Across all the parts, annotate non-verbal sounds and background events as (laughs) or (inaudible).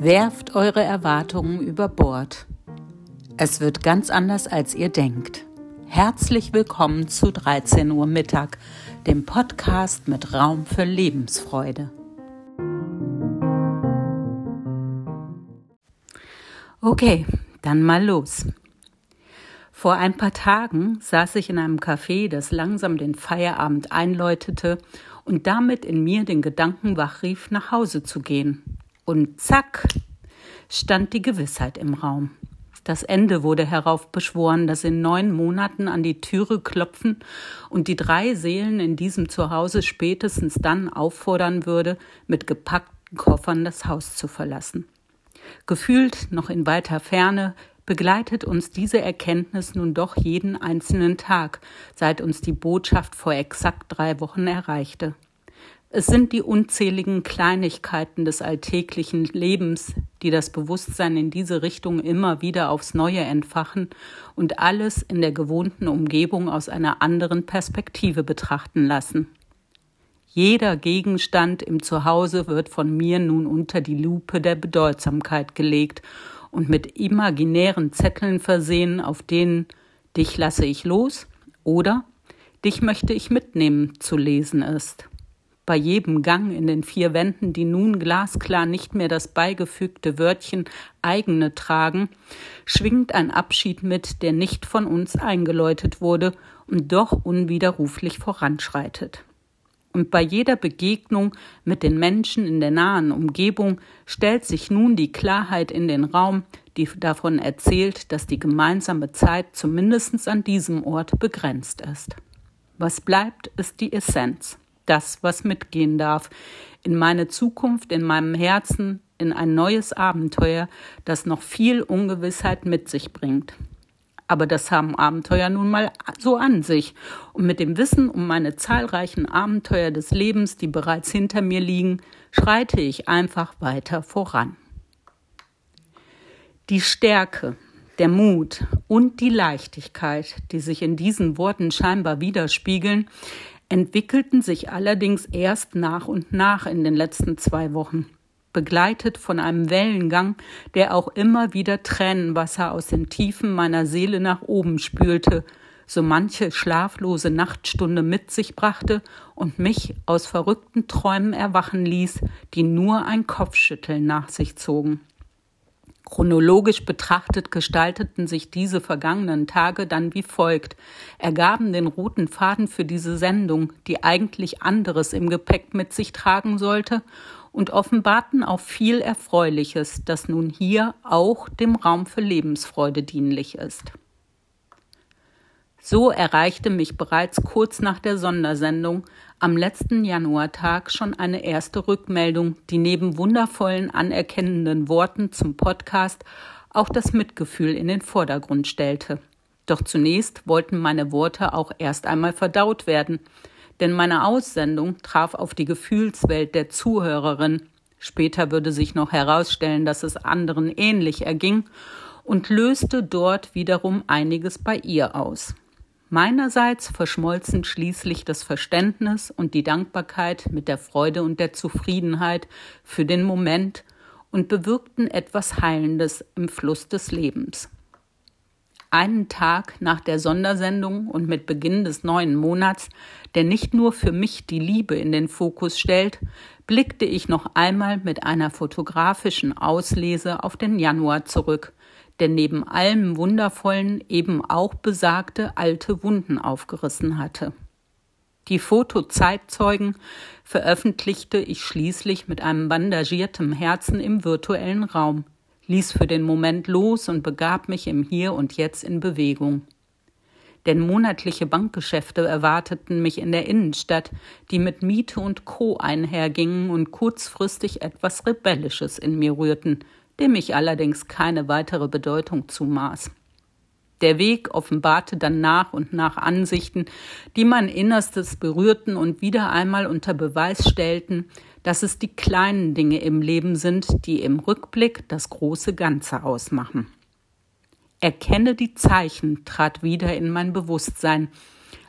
Werft eure Erwartungen über Bord. Es wird ganz anders, als ihr denkt. Herzlich willkommen zu 13 Uhr Mittag, dem Podcast mit Raum für Lebensfreude. Okay, dann mal los. Vor ein paar Tagen saß ich in einem Café, das langsam den Feierabend einläutete und damit in mir den Gedanken wachrief, nach Hause zu gehen. Und zack, stand die Gewissheit im Raum. Das Ende wurde heraufbeschworen, das in neun Monaten an die Türe klopfen und die drei Seelen in diesem Zuhause spätestens dann auffordern würde, mit gepackten Koffern das Haus zu verlassen. Gefühlt noch in weiter Ferne begleitet uns diese Erkenntnis nun doch jeden einzelnen Tag, seit uns die Botschaft vor exakt drei Wochen erreichte. Es sind die unzähligen Kleinigkeiten des alltäglichen Lebens, die das Bewusstsein in diese Richtung immer wieder aufs Neue entfachen und alles in der gewohnten Umgebung aus einer anderen Perspektive betrachten lassen. Jeder Gegenstand im Zuhause wird von mir nun unter die Lupe der Bedeutsamkeit gelegt und mit imaginären Zetteln versehen, auf denen Dich lasse ich los oder Dich möchte ich mitnehmen zu lesen ist bei jedem Gang in den vier Wänden, die nun glasklar nicht mehr das beigefügte Wörtchen eigene tragen, schwingt ein Abschied mit, der nicht von uns eingeläutet wurde und doch unwiderruflich voranschreitet. Und bei jeder Begegnung mit den Menschen in der nahen Umgebung stellt sich nun die Klarheit in den Raum, die davon erzählt, dass die gemeinsame Zeit zumindest an diesem Ort begrenzt ist. Was bleibt, ist die Essenz das, was mitgehen darf, in meine Zukunft, in meinem Herzen, in ein neues Abenteuer, das noch viel Ungewissheit mit sich bringt. Aber das haben Abenteuer nun mal so an sich. Und mit dem Wissen um meine zahlreichen Abenteuer des Lebens, die bereits hinter mir liegen, schreite ich einfach weiter voran. Die Stärke, der Mut und die Leichtigkeit, die sich in diesen Worten scheinbar widerspiegeln, entwickelten sich allerdings erst nach und nach in den letzten zwei Wochen, begleitet von einem Wellengang, der auch immer wieder Tränenwasser aus den Tiefen meiner Seele nach oben spülte, so manche schlaflose Nachtstunde mit sich brachte und mich aus verrückten Träumen erwachen ließ, die nur ein Kopfschütteln nach sich zogen. Chronologisch betrachtet gestalteten sich diese vergangenen Tage dann wie folgt, ergaben den roten Faden für diese Sendung, die eigentlich anderes im Gepäck mit sich tragen sollte, und offenbarten auch viel Erfreuliches, das nun hier auch dem Raum für Lebensfreude dienlich ist. So erreichte mich bereits kurz nach der Sondersendung am letzten Januartag schon eine erste Rückmeldung, die neben wundervollen anerkennenden Worten zum Podcast auch das Mitgefühl in den Vordergrund stellte. Doch zunächst wollten meine Worte auch erst einmal verdaut werden, denn meine Aussendung traf auf die Gefühlswelt der Zuhörerin. Später würde sich noch herausstellen, dass es anderen ähnlich erging und löste dort wiederum einiges bei ihr aus. Meinerseits verschmolzen schließlich das Verständnis und die Dankbarkeit mit der Freude und der Zufriedenheit für den Moment und bewirkten etwas Heilendes im Fluss des Lebens. Einen Tag nach der Sondersendung und mit Beginn des neuen Monats, der nicht nur für mich die Liebe in den Fokus stellt, blickte ich noch einmal mit einer fotografischen Auslese auf den Januar zurück, der neben allem Wundervollen eben auch besagte alte Wunden aufgerissen hatte. Die Fotozeitzeugen veröffentlichte ich schließlich mit einem bandagierten Herzen im virtuellen Raum, ließ für den Moment los und begab mich im Hier und Jetzt in Bewegung. Denn monatliche Bankgeschäfte erwarteten mich in der Innenstadt, die mit Miete und Co. einhergingen und kurzfristig etwas Rebellisches in mir rührten, dem ich allerdings keine weitere Bedeutung zumaß. Der Weg offenbarte dann nach und nach Ansichten, die mein Innerstes berührten und wieder einmal unter Beweis stellten, dass es die kleinen Dinge im Leben sind, die im Rückblick das große Ganze ausmachen. Erkenne die Zeichen trat wieder in mein Bewusstsein,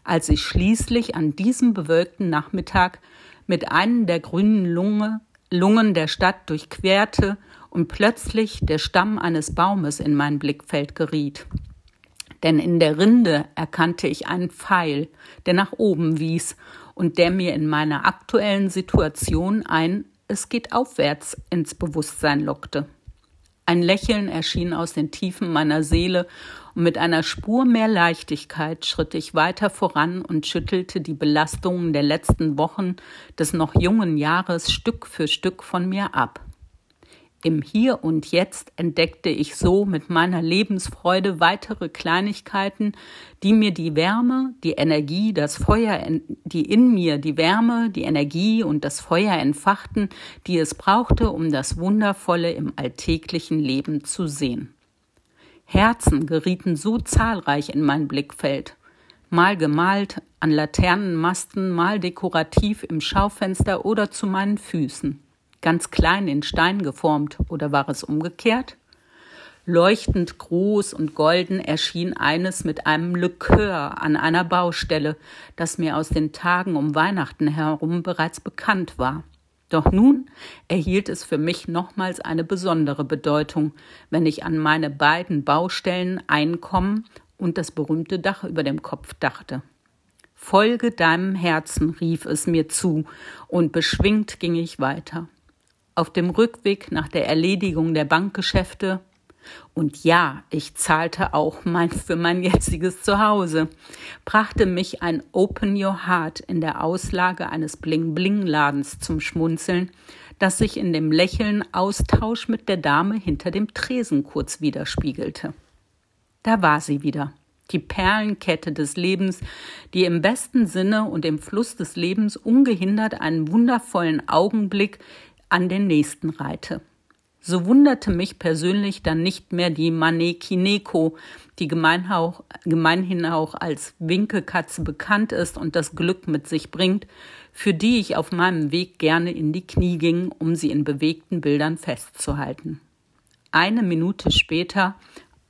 als ich schließlich an diesem bewölkten Nachmittag mit einem der grünen Lunge, Lungen der Stadt durchquerte und plötzlich der Stamm eines Baumes in mein Blickfeld geriet. Denn in der Rinde erkannte ich einen Pfeil, der nach oben wies und der mir in meiner aktuellen Situation ein Es geht aufwärts ins Bewusstsein lockte. Ein Lächeln erschien aus den Tiefen meiner Seele, und mit einer Spur mehr Leichtigkeit schritt ich weiter voran und schüttelte die Belastungen der letzten Wochen des noch jungen Jahres Stück für Stück von mir ab. Im Hier und Jetzt entdeckte ich so mit meiner Lebensfreude weitere Kleinigkeiten, die mir die Wärme, die Energie, das Feuer, die in mir die Wärme, die Energie und das Feuer entfachten, die es brauchte, um das Wundervolle im alltäglichen Leben zu sehen. Herzen gerieten so zahlreich in mein Blickfeld. Mal gemalt, an Laternenmasten, mal dekorativ im Schaufenster oder zu meinen Füßen ganz klein in Stein geformt, oder war es umgekehrt? Leuchtend groß und golden erschien eines mit einem Likör an einer Baustelle, das mir aus den Tagen um Weihnachten herum bereits bekannt war. Doch nun erhielt es für mich nochmals eine besondere Bedeutung, wenn ich an meine beiden Baustellen Einkommen und das berühmte Dach über dem Kopf dachte. Folge deinem Herzen, rief es mir zu, und beschwingt ging ich weiter auf dem Rückweg nach der Erledigung der Bankgeschäfte. Und ja, ich zahlte auch mein, für mein jetziges Zuhause, brachte mich ein Open Your Heart in der Auslage eines Bling-Bling-Ladens zum Schmunzeln, das sich in dem Lächeln Austausch mit der Dame hinter dem Tresen kurz widerspiegelte. Da war sie wieder, die Perlenkette des Lebens, die im besten Sinne und im Fluss des Lebens ungehindert einen wundervollen Augenblick an den nächsten reite. So wunderte mich persönlich dann nicht mehr die Manekineko, die gemeinhin auch als Winkelkatze bekannt ist und das Glück mit sich bringt, für die ich auf meinem Weg gerne in die Knie ging, um sie in bewegten Bildern festzuhalten. Eine Minute später,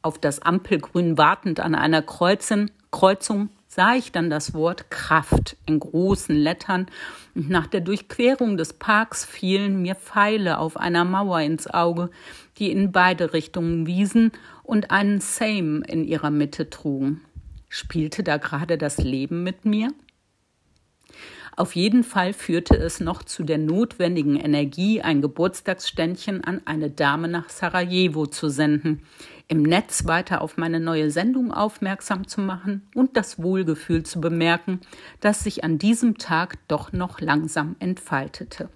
auf das Ampelgrün wartend an einer Kreuzung, Kreuzung sah ich dann das Wort Kraft in großen Lettern und nach der Durchquerung des Parks fielen mir Pfeile auf einer Mauer ins Auge, die in beide Richtungen wiesen und einen Same in ihrer Mitte trugen. Spielte da gerade das Leben mit mir? Auf jeden Fall führte es noch zu der notwendigen Energie, ein Geburtstagsständchen an eine Dame nach Sarajevo zu senden, im Netz weiter auf meine neue Sendung aufmerksam zu machen und das Wohlgefühl zu bemerken, das sich an diesem Tag doch noch langsam entfaltete.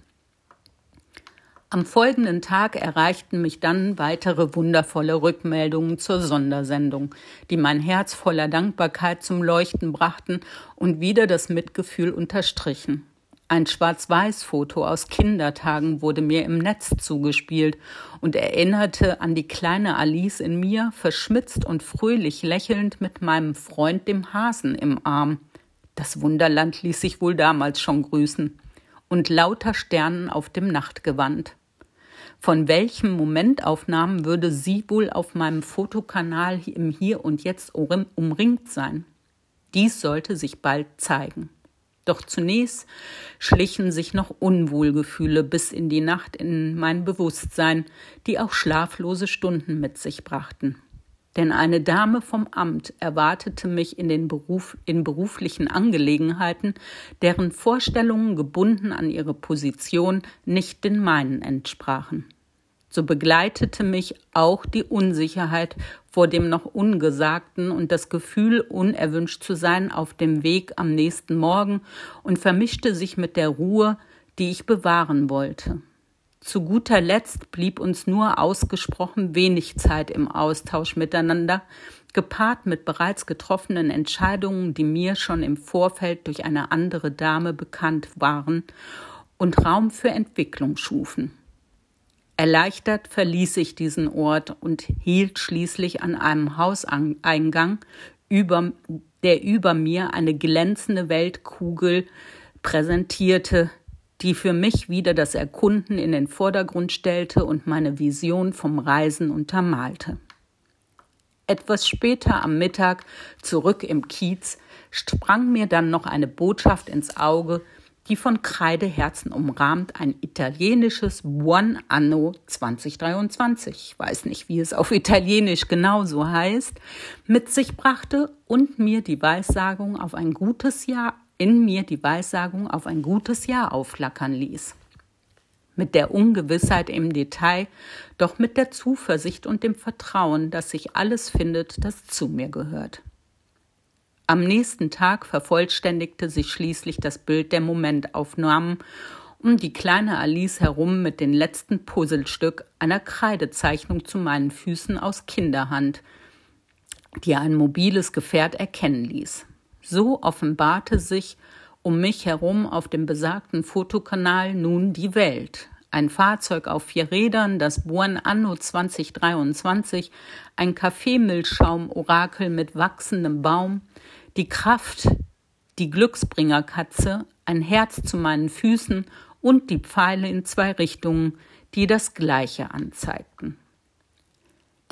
Am folgenden Tag erreichten mich dann weitere wundervolle Rückmeldungen zur Sondersendung, die mein Herz voller Dankbarkeit zum Leuchten brachten und wieder das Mitgefühl unterstrichen. Ein Schwarz-Weiß-Foto aus Kindertagen wurde mir im Netz zugespielt und erinnerte an die kleine Alice in mir, verschmitzt und fröhlich lächelnd mit meinem Freund dem Hasen im Arm. Das Wunderland ließ sich wohl damals schon grüßen. Und lauter Sternen auf dem Nachtgewand. Von welchen Momentaufnahmen würde sie wohl auf meinem Fotokanal im Hier und Jetzt umringt sein? Dies sollte sich bald zeigen. Doch zunächst schlichen sich noch Unwohlgefühle bis in die Nacht in mein Bewusstsein, die auch schlaflose Stunden mit sich brachten. Denn eine Dame vom Amt erwartete mich in den Beruf, in beruflichen Angelegenheiten, deren Vorstellungen gebunden an ihre Position nicht den meinen entsprachen so begleitete mich auch die Unsicherheit vor dem noch Ungesagten und das Gefühl, unerwünscht zu sein auf dem Weg am nächsten Morgen und vermischte sich mit der Ruhe, die ich bewahren wollte. Zu guter Letzt blieb uns nur ausgesprochen wenig Zeit im Austausch miteinander, gepaart mit bereits getroffenen Entscheidungen, die mir schon im Vorfeld durch eine andere Dame bekannt waren und Raum für Entwicklung schufen. Erleichtert verließ ich diesen Ort und hielt schließlich an einem Hauseingang, über, der über mir eine glänzende Weltkugel präsentierte, die für mich wieder das Erkunden in den Vordergrund stellte und meine Vision vom Reisen untermalte. Etwas später am Mittag, zurück im Kiez, sprang mir dann noch eine Botschaft ins Auge, die von Kreideherzen umrahmt ein italienisches Buon Anno 2023, ich weiß nicht, wie es auf Italienisch genauso heißt, mit sich brachte und mir die Weissagung auf ein gutes Jahr, in mir die Weissagung auf ein gutes Jahr aufflackern ließ. Mit der Ungewissheit im Detail, doch mit der Zuversicht und dem Vertrauen, dass sich alles findet, das zu mir gehört. Am nächsten Tag vervollständigte sich schließlich das Bild der Momentaufnahmen um die kleine Alice herum mit dem letzten Puzzlestück einer Kreidezeichnung zu meinen Füßen aus Kinderhand, die ein mobiles Gefährt erkennen ließ. So offenbarte sich um mich herum auf dem besagten Fotokanal nun die Welt, ein Fahrzeug auf vier Rädern, das Buon Anno 2023, ein Kaffeemilchschaum-Orakel mit wachsendem Baum, die Kraft, die Glücksbringerkatze, ein Herz zu meinen Füßen und die Pfeile in zwei Richtungen, die das Gleiche anzeigten.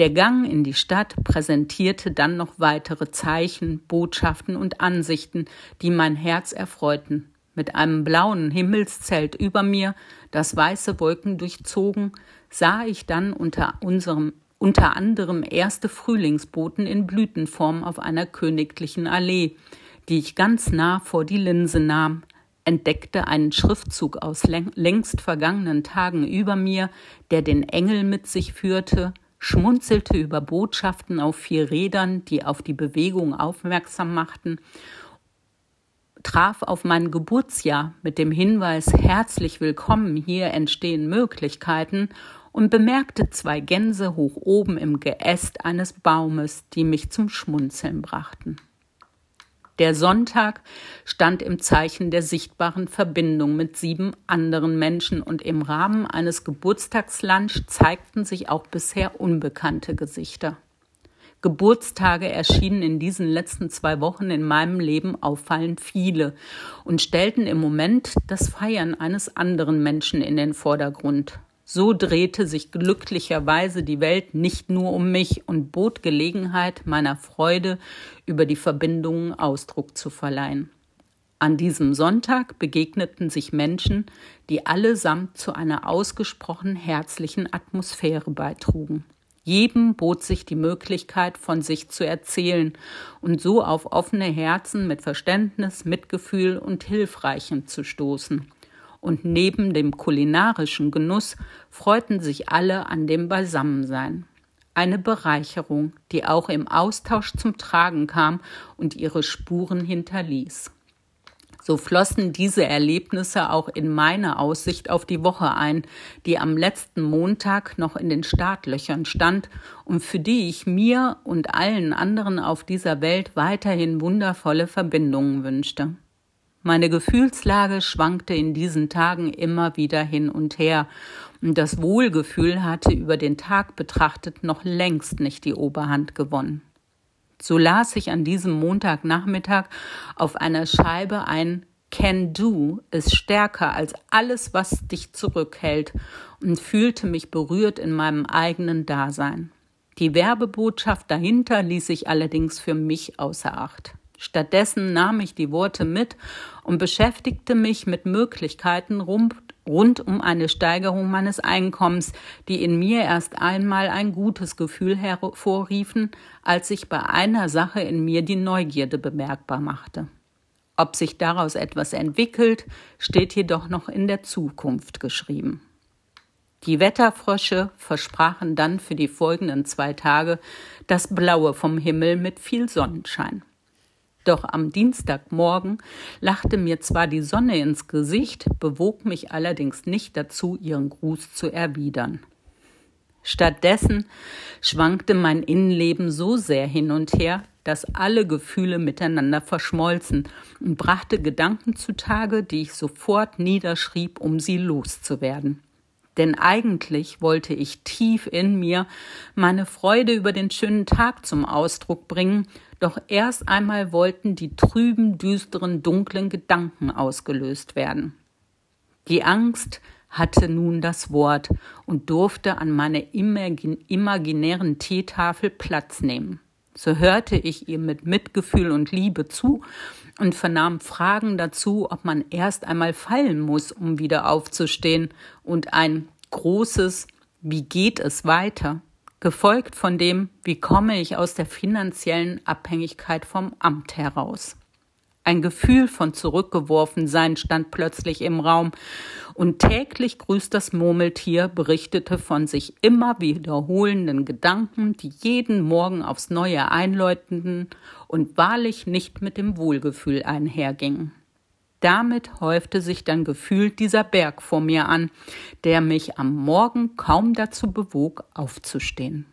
Der Gang in die Stadt präsentierte dann noch weitere Zeichen, Botschaften und Ansichten, die mein Herz erfreuten. Mit einem blauen Himmelszelt über mir, das weiße Wolken durchzogen, sah ich dann unter unserem unter anderem erste Frühlingsboten in Blütenform auf einer königlichen Allee, die ich ganz nah vor die Linse nahm, entdeckte einen Schriftzug aus längst vergangenen Tagen über mir, der den Engel mit sich führte, schmunzelte über Botschaften auf vier Rädern, die auf die Bewegung aufmerksam machten, traf auf mein Geburtsjahr mit dem Hinweis herzlich willkommen, hier entstehen Möglichkeiten und bemerkte zwei Gänse hoch oben im Geäst eines Baumes, die mich zum Schmunzeln brachten. Der Sonntag stand im Zeichen der sichtbaren Verbindung mit sieben anderen Menschen und im Rahmen eines Geburtstagslunch zeigten sich auch bisher unbekannte Gesichter. Geburtstage erschienen in diesen letzten zwei Wochen in meinem Leben auffallend viele und stellten im Moment das Feiern eines anderen Menschen in den Vordergrund. So drehte sich glücklicherweise die Welt nicht nur um mich und bot Gelegenheit, meiner Freude über die Verbindungen Ausdruck zu verleihen. An diesem Sonntag begegneten sich Menschen, die allesamt zu einer ausgesprochen herzlichen Atmosphäre beitrugen. Jedem bot sich die Möglichkeit, von sich zu erzählen und so auf offene Herzen mit Verständnis, Mitgefühl und Hilfreichem zu stoßen. Und neben dem kulinarischen Genuss freuten sich alle an dem Beisammensein. Eine Bereicherung, die auch im Austausch zum Tragen kam und ihre Spuren hinterließ. So flossen diese Erlebnisse auch in meine Aussicht auf die Woche ein, die am letzten Montag noch in den Startlöchern stand und für die ich mir und allen anderen auf dieser Welt weiterhin wundervolle Verbindungen wünschte. Meine Gefühlslage schwankte in diesen Tagen immer wieder hin und her, und das Wohlgefühl hatte über den Tag betrachtet noch längst nicht die Oberhand gewonnen. So las ich an diesem Montagnachmittag auf einer Scheibe ein Can do ist stärker als alles, was dich zurückhält und fühlte mich berührt in meinem eigenen Dasein. Die Werbebotschaft dahinter ließ ich allerdings für mich außer Acht. Stattdessen nahm ich die Worte mit und beschäftigte mich mit Möglichkeiten rund, rund um eine Steigerung meines Einkommens, die in mir erst einmal ein gutes Gefühl hervorriefen, als sich bei einer Sache in mir die Neugierde bemerkbar machte. Ob sich daraus etwas entwickelt, steht jedoch noch in der Zukunft geschrieben. Die Wetterfrösche versprachen dann für die folgenden zwei Tage das Blaue vom Himmel mit viel Sonnenschein. Doch am Dienstagmorgen lachte mir zwar die Sonne ins Gesicht, bewog mich allerdings nicht dazu, ihren Gruß zu erwidern. Stattdessen schwankte mein Innenleben so sehr hin und her, dass alle Gefühle miteinander verschmolzen und brachte Gedanken zutage, die ich sofort niederschrieb, um sie loszuwerden. Denn eigentlich wollte ich tief in mir meine Freude über den schönen Tag zum Ausdruck bringen, doch erst einmal wollten die trüben, düsteren, dunklen Gedanken ausgelöst werden. Die Angst hatte nun das Wort und durfte an meiner imaginären Teetafel Platz nehmen. So hörte ich ihr mit Mitgefühl und Liebe zu und vernahm Fragen dazu, ob man erst einmal fallen muss, um wieder aufzustehen, und ein großes Wie geht es weiter? gefolgt von dem Wie komme ich aus der finanziellen Abhängigkeit vom Amt heraus? Ein Gefühl von Zurückgeworfensein stand plötzlich im Raum, und täglich grüßt das Murmeltier berichtete von sich immer wiederholenden Gedanken, die jeden Morgen aufs Neue einläutenden und wahrlich nicht mit dem Wohlgefühl einhergingen. Damit häufte sich dann gefühlt dieser Berg vor mir an, der mich am Morgen kaum dazu bewog, aufzustehen.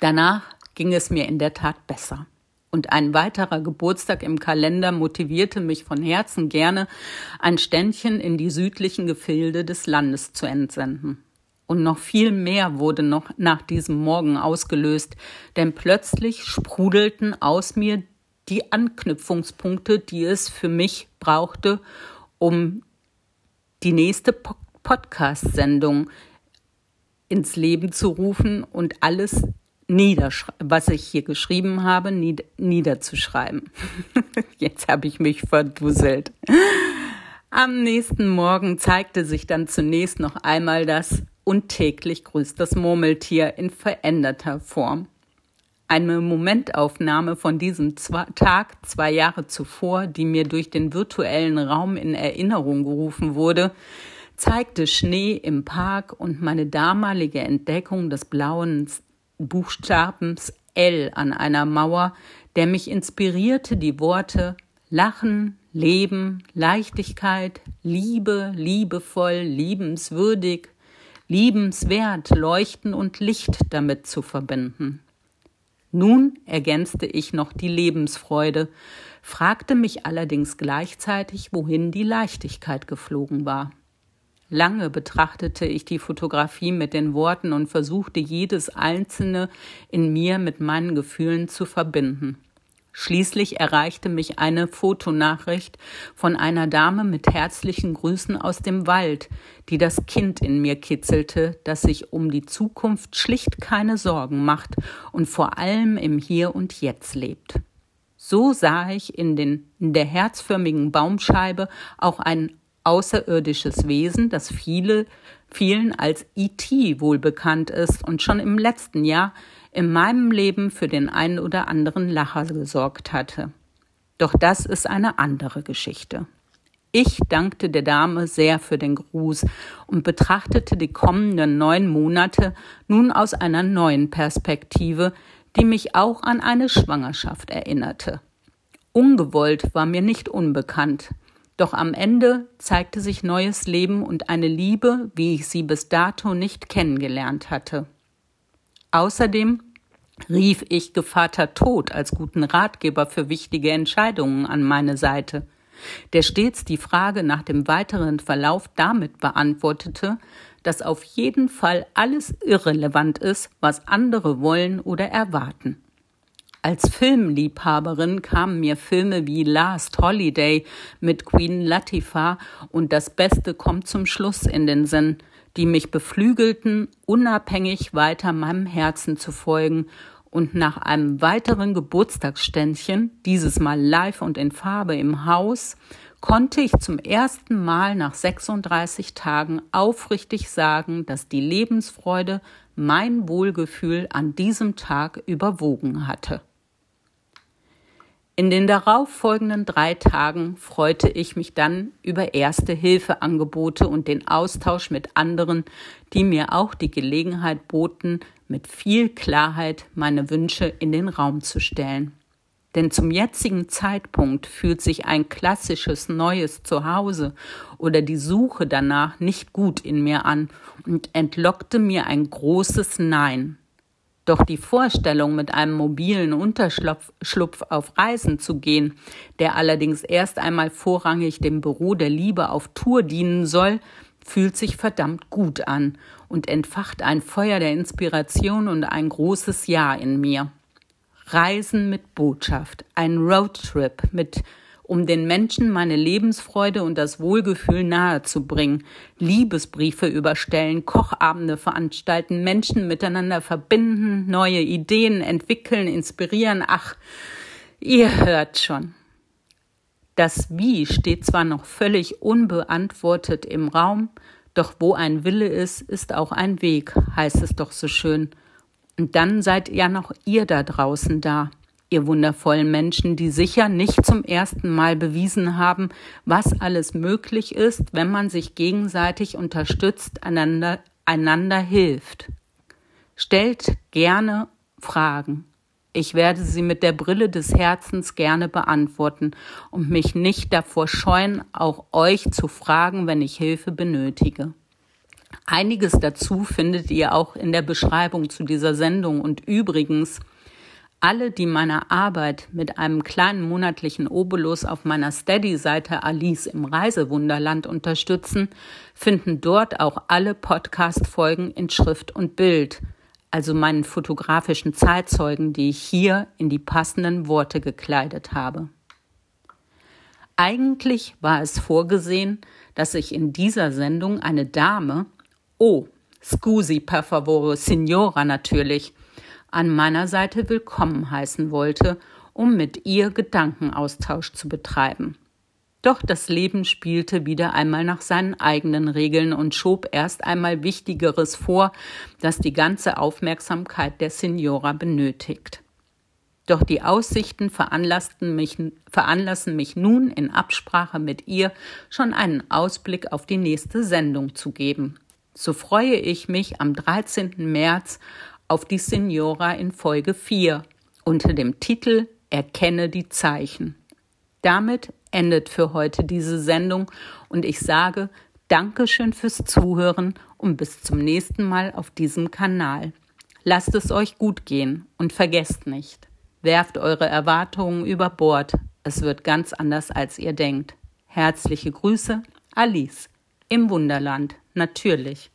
Danach ging es mir in der Tat besser und ein weiterer Geburtstag im Kalender motivierte mich von Herzen gerne, ein Ständchen in die südlichen Gefilde des Landes zu entsenden. Und noch viel mehr wurde noch nach diesem Morgen ausgelöst, denn plötzlich sprudelten aus mir die Anknüpfungspunkte, die es für mich brauchte, um die nächste Podcast-Sendung ins Leben zu rufen und alles was ich hier geschrieben habe, nied niederzuschreiben. (laughs) Jetzt habe ich mich verdusselt. Am nächsten Morgen zeigte sich dann zunächst noch einmal das und täglich grüßt das Murmeltier in veränderter Form. Eine Momentaufnahme von diesem Tag zwei Jahre zuvor, die mir durch den virtuellen Raum in Erinnerung gerufen wurde, zeigte Schnee im Park und meine damalige Entdeckung des blauen Buchstabens L an einer Mauer, der mich inspirierte, die Worte Lachen, Leben, Leichtigkeit, Liebe, liebevoll, liebenswürdig, liebenswert, Leuchten und Licht damit zu verbinden. Nun ergänzte ich noch die Lebensfreude, fragte mich allerdings gleichzeitig, wohin die Leichtigkeit geflogen war. Lange betrachtete ich die Fotografie mit den Worten und versuchte jedes einzelne in mir mit meinen Gefühlen zu verbinden. Schließlich erreichte mich eine Fotonachricht von einer Dame mit herzlichen Grüßen aus dem Wald, die das Kind in mir kitzelte, das sich um die Zukunft schlicht keine Sorgen macht und vor allem im Hier und Jetzt lebt. So sah ich in, den, in der herzförmigen Baumscheibe auch ein außerirdisches Wesen, das viele, vielen als E.T. wohl bekannt ist und schon im letzten Jahr in meinem Leben für den einen oder anderen Lacher gesorgt hatte. Doch das ist eine andere Geschichte. Ich dankte der Dame sehr für den Gruß und betrachtete die kommenden neun Monate nun aus einer neuen Perspektive, die mich auch an eine Schwangerschaft erinnerte. Ungewollt war mir nicht unbekannt. Doch am Ende zeigte sich neues Leben und eine Liebe, wie ich sie bis dato nicht kennengelernt hatte. Außerdem rief ich Gevater Tod als guten Ratgeber für wichtige Entscheidungen an meine Seite, der stets die Frage nach dem weiteren Verlauf damit beantwortete, dass auf jeden Fall alles irrelevant ist, was andere wollen oder erwarten. Als Filmliebhaberin kamen mir Filme wie Last Holiday mit Queen Latifah und Das Beste kommt zum Schluss in den Sinn, die mich beflügelten, unabhängig weiter meinem Herzen zu folgen und nach einem weiteren Geburtstagsständchen, dieses Mal live und in Farbe im Haus, konnte ich zum ersten Mal nach 36 Tagen aufrichtig sagen, dass die Lebensfreude mein Wohlgefühl an diesem Tag überwogen hatte. In den darauffolgenden drei Tagen freute ich mich dann über erste Hilfeangebote und den Austausch mit anderen, die mir auch die Gelegenheit boten, mit viel Klarheit meine Wünsche in den Raum zu stellen. Denn zum jetzigen Zeitpunkt fühlt sich ein klassisches neues Zuhause oder die Suche danach nicht gut in mir an und entlockte mir ein großes Nein. Doch die Vorstellung, mit einem mobilen Unterschlupf auf Reisen zu gehen, der allerdings erst einmal vorrangig dem Büro der Liebe auf Tour dienen soll, fühlt sich verdammt gut an und entfacht ein Feuer der Inspiration und ein großes Ja in mir. Reisen mit Botschaft, ein Roadtrip mit um den Menschen meine Lebensfreude und das Wohlgefühl nahezubringen, Liebesbriefe überstellen, Kochabende veranstalten, Menschen miteinander verbinden, neue Ideen entwickeln, inspirieren. Ach, ihr hört schon. Das Wie steht zwar noch völlig unbeantwortet im Raum, doch wo ein Wille ist, ist auch ein Weg, heißt es doch so schön. Und dann seid ja noch ihr da draußen da, ihr wundervollen Menschen, die sicher nicht zum ersten Mal bewiesen haben, was alles möglich ist, wenn man sich gegenseitig unterstützt, einander, einander hilft. Stellt gerne Fragen. Ich werde sie mit der Brille des Herzens gerne beantworten und mich nicht davor scheuen, auch euch zu fragen, wenn ich Hilfe benötige. Einiges dazu findet ihr auch in der Beschreibung zu dieser Sendung und übrigens alle, die meine Arbeit mit einem kleinen monatlichen Obolus auf meiner Steady-Seite Alice im Reisewunderland unterstützen, finden dort auch alle Podcast-Folgen in Schrift und Bild – also meinen fotografischen Zeitzeugen, die ich hier in die passenden Worte gekleidet habe. Eigentlich war es vorgesehen, dass ich in dieser Sendung eine Dame, oh, scusi per favore, Signora natürlich, an meiner Seite willkommen heißen wollte, um mit ihr Gedankenaustausch zu betreiben. Doch das Leben spielte wieder einmal nach seinen eigenen Regeln und schob erst einmal Wichtigeres vor, das die ganze Aufmerksamkeit der Signora benötigt. Doch die Aussichten veranlassten mich, veranlassen mich nun in Absprache mit ihr schon einen Ausblick auf die nächste Sendung zu geben. So freue ich mich am 13. März auf die Signora in Folge 4 unter dem Titel Erkenne die Zeichen. Damit endet für heute diese Sendung und ich sage Dankeschön fürs Zuhören und bis zum nächsten Mal auf diesem Kanal. Lasst es euch gut gehen und vergesst nicht, werft eure Erwartungen über Bord. Es wird ganz anders, als ihr denkt. Herzliche Grüße, Alice. Im Wunderland, natürlich.